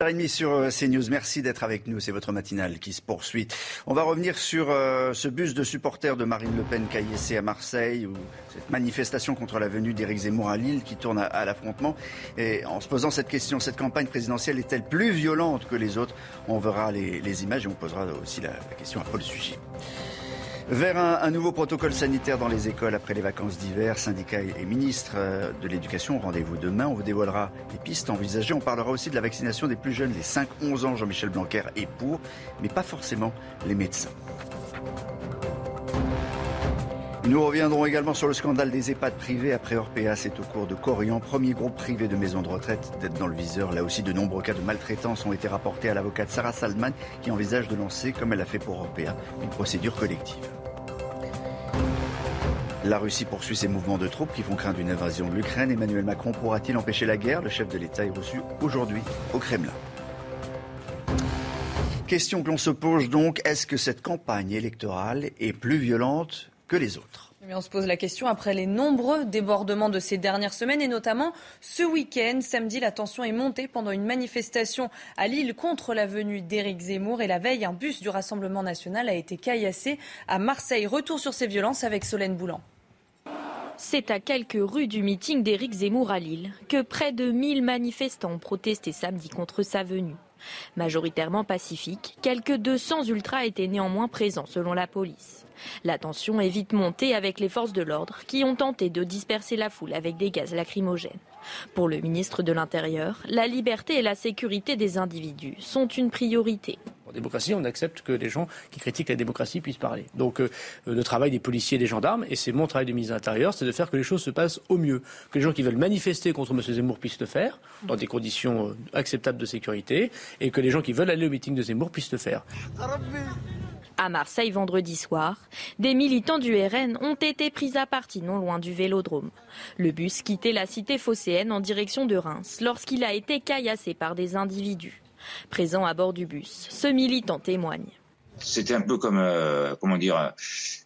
30 sur euh, CNews, merci d'être avec nous, c'est votre matinale qui se poursuit. On va revenir sur euh, ce bus de supporters de Marine Le Pen caillassé à Marseille, ou cette manifestation contre la venue d'Éric Zemmour à Lille qui tourne à, l'affrontement. Et en se posant cette question, cette campagne présidentielle est-elle plus violente que les autres? On verra les, images et on posera aussi la, question à Paul Sugy. Vers un, nouveau protocole sanitaire dans les écoles après les vacances d'hiver, syndicats et ministres euh, de l'Éducation, rendez-vous demain. On vous dévoilera les pistes envisagées. On parlera aussi de la vaccination des plus jeunes, les 5-11 ans. Jean-Michel Blanquer est pour, mais pas forcément les médecins. Nous reviendrons également sur le scandale des EHPAD privés après Orpea. C'est au cours de Corian, premier groupe privé de maisons de retraite, d'être dans le viseur. Là aussi, de nombreux cas de maltraitance ont été rapportés à l'avocate Sarah Salman, qui envisage de lancer, comme elle l'a fait pour Orpea, une procédure collective. La Russie poursuit ses mouvements de troupes qui font craindre une invasion de l'Ukraine. Emmanuel Macron pourra-t-il empêcher la guerre? Le chef de l'État est reçu aujourd'hui au Kremlin. Question que l'on se pose donc, est-ce que cette campagne électorale est plus violente que les autres mais on se pose la question après les nombreux débordements de ces dernières semaines et notamment ce week-end. Samedi, la tension est montée pendant une manifestation à Lille contre la venue d'Éric Zemmour et la veille, un bus du Rassemblement national a été caillassé à Marseille. Retour sur ces violences avec Solène Boulan. C'est à quelques rues du meeting d'Éric Zemmour à Lille que près de 1000 manifestants ont protesté samedi contre sa venue. Majoritairement pacifique, quelques 200 ultras étaient néanmoins présents selon la police. La tension est vite montée avec les forces de l'ordre qui ont tenté de disperser la foule avec des gaz lacrymogènes. Pour le ministre de l'Intérieur, la liberté et la sécurité des individus sont une priorité. En démocratie, on accepte que les gens qui critiquent la démocratie puissent parler. Donc euh, le travail des policiers et des gendarmes, et c'est mon travail de ministre de l'Intérieur, c'est de faire que les choses se passent au mieux. Que les gens qui veulent manifester contre M. Zemmour puissent le faire, dans des conditions euh, acceptables de sécurité, et que les gens qui veulent aller au meeting de Zemmour puissent le faire. À Marseille, vendredi soir, des militants du RN ont été pris à partie non loin du vélodrome. Le bus quittait la cité phocéenne en direction de Reims lorsqu'il a été caillassé par des individus. Présent à bord du bus, ce militant témoigne. C'était un peu comme, euh, comment dire,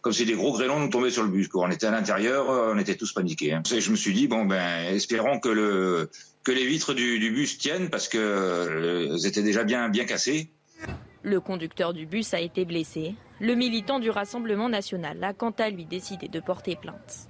comme si des gros grêlons nous tombaient sur le bus. Quoi. On était à l'intérieur, on était tous paniqués. Hein. Et je me suis dit, bon, ben, espérons que, le, que les vitres du, du bus tiennent parce qu'elles euh, étaient déjà bien, bien cassées. Le conducteur du bus a été blessé. Le militant du Rassemblement national a quant à lui décidé de porter plainte.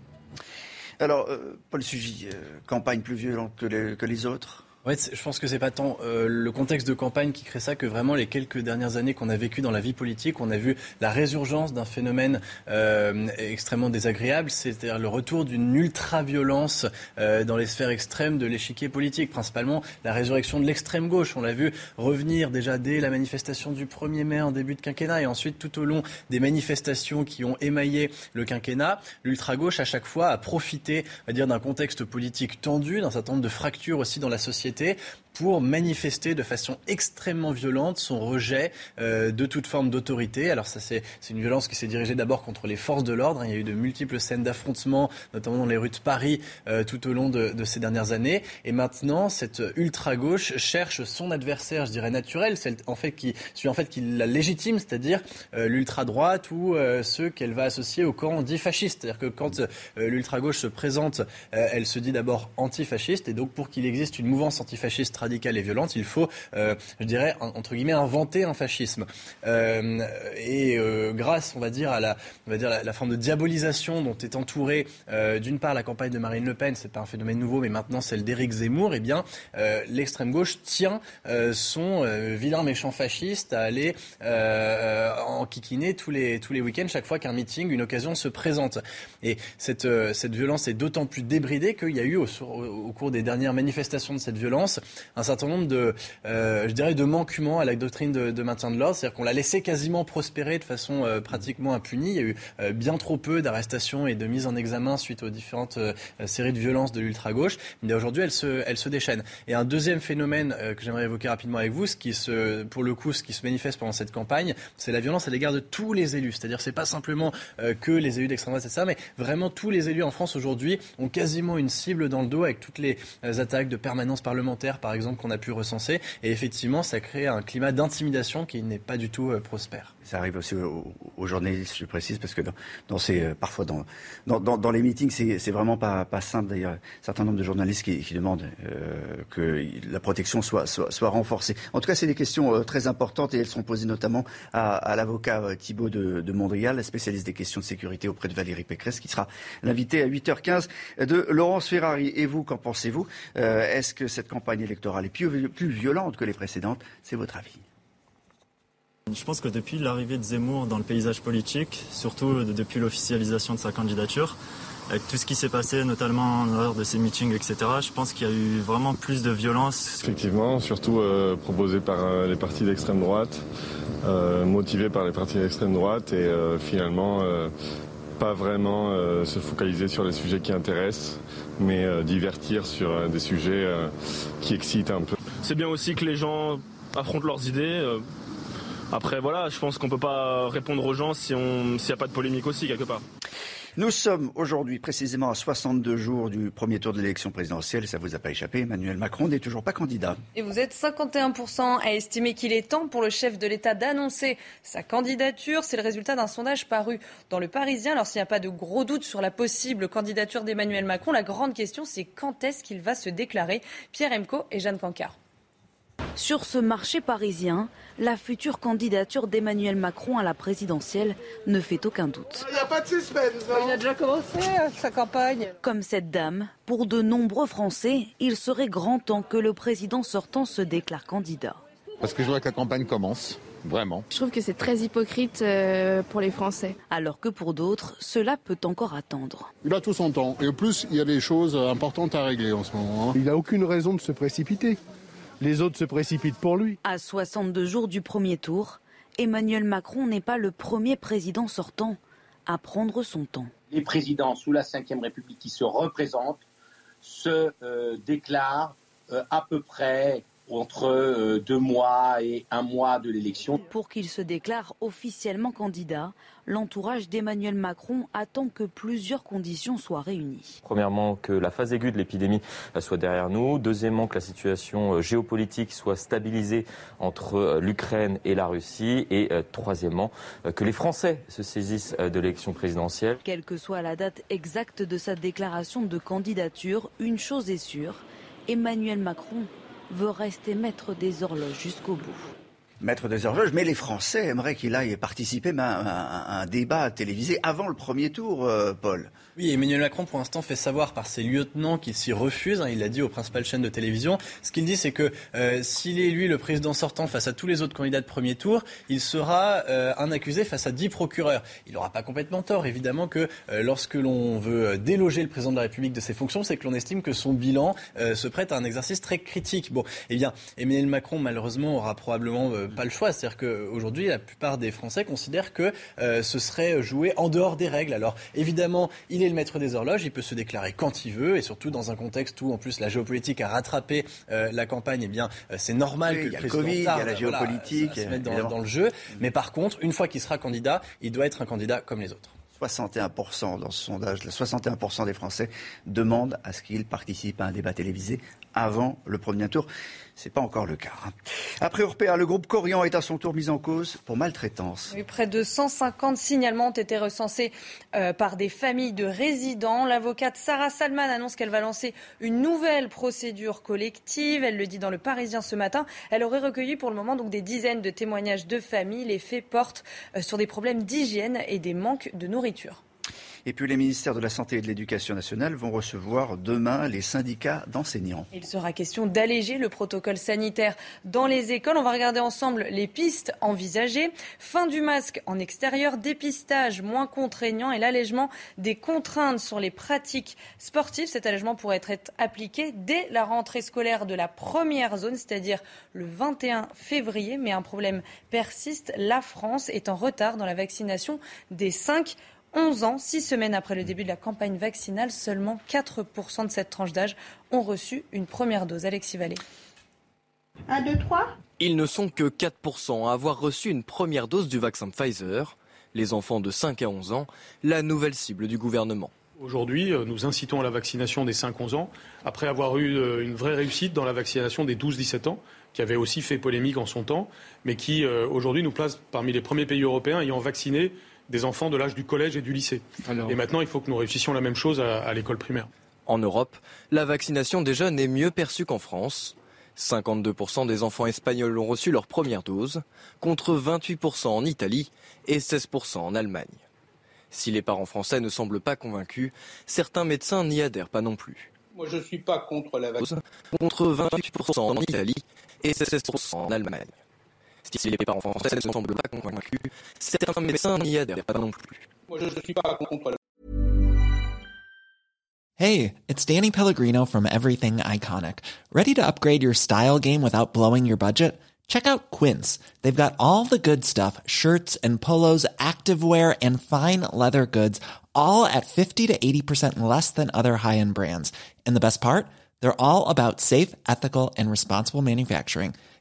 Alors, euh, Paul Sugy, euh, campagne plus violente que les, que les autres? Ouais, je pense que c'est pas tant euh, le contexte de campagne qui crée ça que vraiment les quelques dernières années qu'on a vécues dans la vie politique. On a vu la résurgence d'un phénomène euh, extrêmement désagréable, c'est-à-dire le retour d'une ultra-violence euh, dans les sphères extrêmes de l'échiquier politique, principalement la résurrection de l'extrême gauche. On l'a vu revenir déjà dès la manifestation du 1er mai en début de quinquennat et ensuite tout au long des manifestations qui ont émaillé le quinquennat. L'ultra-gauche, à chaque fois, a profité dire, d'un contexte politique tendu, d'un certain nombre de fractures aussi dans la société société pour manifester de façon extrêmement violente son rejet euh, de toute forme d'autorité. Alors ça c'est une violence qui s'est dirigée d'abord contre les forces de l'ordre. Il y a eu de multiples scènes d'affrontements, notamment dans les rues de Paris euh, tout au long de, de, ces dernières années. Et maintenant, cette ultra-gauche cherche son adversaire, je dirais naturel, celle en fait qui, celui en fait qui la légitime, c'est-à-dire euh, l'ultra-droite ou euh, ceux qu'elle va associer au camp dit fasciste. C'est-à-dire que quand euh, l'ultra-gauche se présente, euh, elle se dit d'abord antifasciste et donc pour qu'il existe une mouvance antifasciste radicale et violente, il faut, euh, je dirais, entre guillemets, inventer un fascisme. Euh, et euh, grâce, on va dire, à la, on va dire, la, forme de diabolisation dont est entourée, euh, d'une part, la campagne de Marine Le Pen, c'est pas un phénomène nouveau, mais maintenant celle d'Éric Zemmour, eh bien, euh, l'extrême gauche tient son vilain méchant fasciste à aller enquiquiner tous les, tous les week-ends, chaque fois qu'un meeting, une occasion se présente. Et cette, cette violence est d'autant plus débridée qu'il y a eu, au, au cours des dernières manifestations de cette violence, un certain nombre de, je dirais, de manquements à la doctrine de, maintien de l'ordre. C'est-à-dire qu'on l'a laissé quasiment prospérer de façon pratiquement impunie. Il y a eu bien trop peu d'arrestations et de mises en examen suite aux différentes séries de violences de l'ultra-gauche. Mais aujourd'hui, elle se, elle se déchaîne. Et un deuxième phénomène que j'aimerais évoquer rapidement avec vous, ce qui se, pour le coup, ce qui se manifeste pendant cette campagne, c'est la violence à l'égard de tous les élus. C'est-à-dire, c'est pas simplement euh, que les élus d'extrême droite, c'est ça, mais vraiment tous les élus en France aujourd'hui ont quasiment une cible dans le dos avec toutes les euh, attaques de permanence parlementaire, par exemple, qu'on a pu recenser. Et effectivement, ça crée un climat d'intimidation qui n'est pas du tout euh, prospère. Ça arrive aussi aux, journalistes, je précise, parce que dans, ces, parfois dans, les meetings, c'est vraiment pas, pas simple. D'ailleurs, un certain nombre de journalistes qui, demandent que la protection soit, renforcée. En tout cas, c'est des questions très importantes et elles sont posées notamment à, l'avocat Thibault de, de Montréal, la spécialiste des questions de sécurité auprès de Valérie Pécresse, qui sera l'invité à 8h15 de Laurence Ferrari. Et vous, qu'en pensez-vous? Euh, Est-ce que cette campagne électorale est plus violente que les précédentes? C'est votre avis je pense que depuis l'arrivée de Zemmour dans le paysage politique, surtout depuis l'officialisation de sa candidature, avec tout ce qui s'est passé, notamment lors de ces meetings, etc., je pense qu'il y a eu vraiment plus de violence. Effectivement, surtout euh, proposé par euh, les partis d'extrême droite, euh, motivé par les partis d'extrême droite, et finalement, pas vraiment se focaliser sur les sujets qui intéressent, mais divertir sur des sujets qui excitent un peu. C'est bien aussi que les gens affrontent leurs idées. Après, voilà, je pense qu'on ne peut pas répondre aux gens s'il n'y a pas de polémique aussi, quelque part. Nous sommes aujourd'hui précisément à 62 jours du premier tour de l'élection présidentielle. Ça vous a pas échappé, Emmanuel Macron n'est toujours pas candidat. Et vous êtes 51% à estimer qu'il est temps pour le chef de l'État d'annoncer sa candidature. C'est le résultat d'un sondage paru dans le Parisien. Alors s'il n'y a pas de gros doute sur la possible candidature d'Emmanuel Macron, la grande question c'est quand est-ce qu'il va se déclarer? Pierre Emco et Jeanne Cancard. Sur ce marché parisien, la future candidature d'Emmanuel Macron à la présidentielle ne fait aucun doute. Il n'y a pas de suspense. Hein. il a déjà commencé euh, sa campagne. Comme cette dame, pour de nombreux Français, il serait grand temps que le président sortant se déclare candidat. Parce que je voudrais que la campagne commence. Vraiment. Je trouve que c'est très hypocrite euh, pour les Français. Alors que pour d'autres, cela peut encore attendre. Il a tout son temps. Et en plus, il y a des choses importantes à régler en ce moment. Hein. Il n'a aucune raison de se précipiter les autres se précipitent pour lui. À 62 jours du premier tour, Emmanuel Macron n'est pas le premier président sortant à prendre son temps. Les présidents sous la Ve République qui se représentent se euh, déclarent euh, à peu près entre euh, deux mois et un mois de l'élection. Pour qu'il se déclare officiellement candidat, l'entourage d'Emmanuel Macron attend que plusieurs conditions soient réunies. Premièrement, que la phase aiguë de l'épidémie euh, soit derrière nous. Deuxièmement, que la situation euh, géopolitique soit stabilisée entre l'Ukraine et la Russie. Et troisièmement, que les Français se saisissent de l'élection présidentielle. Quelle que soit la date exacte de sa déclaration de candidature, une chose est sûre, Emmanuel Macron veut rester maître des horloges jusqu'au bout maître des horloges, mais les Français aimeraient qu'il aille participer à un, débat télévisé avant le premier tour, euh, Paul. Oui, Emmanuel Macron, pour l'instant, fait savoir par ses lieutenants qu'il s'y refuse. Hein, il l'a dit aux principales chaînes de télévision. Ce qu'il dit, c'est que euh, s'il est, lui, le président sortant face à tous les autres candidats de premier tour, il sera euh, un accusé face à dix procureurs. Il n'aura pas complètement tort, évidemment, que lorsque l'on veut déloger le président de la République de ses fonctions, c'est que l'on estime que son bilan se prête à un exercice très critique. Bon, eh bien, Emmanuel Macron, malheureusement, aura probablement pas le choix. C'est-à-dire qu'aujourd'hui, la plupart des Français considèrent que euh, ce serait joué en dehors des règles. Alors, évidemment, il est le maître des horloges, il peut se déclarer quand il veut, et surtout dans un contexte où, en plus, la géopolitique a rattrapé euh, la campagne, eh bien, euh, c'est normal que le président COVID, il y a la géopolitique, se mette dans, le jeu. Mais par contre, une fois qu'il sera candidat, il doit être un candidat comme les autres. 61% dans ce sondage, 61% des Français demandent à ce qu'il participe à un débat télévisé avant le premier tour. Ce n'est pas encore le cas. Hein. Après Orpea, le groupe Corian est à son tour mis en cause pour maltraitance. près de 150 signalements ont été recensés euh, par des familles de résidents. L'avocate Sarah Salman annonce qu'elle va lancer une nouvelle procédure collective. Elle le dit dans le Parisien ce matin. Elle aurait recueilli pour le moment donc des dizaines de témoignages de familles. Les faits portent euh, sur des problèmes d'hygiène et des manques de nourriture. Et puis les ministères de la Santé et de l'Éducation nationale vont recevoir demain les syndicats d'enseignants. Il sera question d'alléger le protocole sanitaire dans les écoles. On va regarder ensemble les pistes envisagées. Fin du masque en extérieur, dépistage moins contraignant et l'allègement des contraintes sur les pratiques sportives. Cet allègement pourrait être appliqué dès la rentrée scolaire de la première zone, c'est-à-dire le 21 février. Mais un problème persiste. La France est en retard dans la vaccination des 5 11 ans, six semaines après le début de la campagne vaccinale, seulement 4% de cette tranche d'âge ont reçu une première dose. Alexis Vallée. 1, 2, 3. Ils ne sont que 4% à avoir reçu une première dose du vaccin Pfizer. Les enfants de 5 à 11 ans, la nouvelle cible du gouvernement. Aujourd'hui, euh, nous incitons à la vaccination des 5-11 ans, après avoir eu euh, une vraie réussite dans la vaccination des 12-17 ans, qui avait aussi fait polémique en son temps, mais qui euh, aujourd'hui nous place parmi les premiers pays européens ayant vacciné des enfants de l'âge du collège et du lycée. Et maintenant, il faut que nous réussissions la même chose à, à l'école primaire. En Europe, la vaccination des jeunes est mieux perçue qu'en France. 52% des enfants espagnols ont reçu leur première dose, contre 28% en Italie et 16% en Allemagne. Si les parents français ne semblent pas convaincus, certains médecins n'y adhèrent pas non plus. Moi, je ne suis pas contre la vaccination. Contre 28% en Italie et 16% en Allemagne. Si les parents français ne semblent pas convaincus, certains médecins n'y adhèrent pas non plus. Moi, je ne suis pas contre Hey, it's Danny Pellegrino from Everything Iconic. Ready to upgrade your style game without blowing your budget? Check out Quince. They've got all the good stuff shirts and polos, activewear, and fine leather goods, all at 50 to 80% less than other high end brands. And the best part? They're all about safe, ethical, and responsible manufacturing.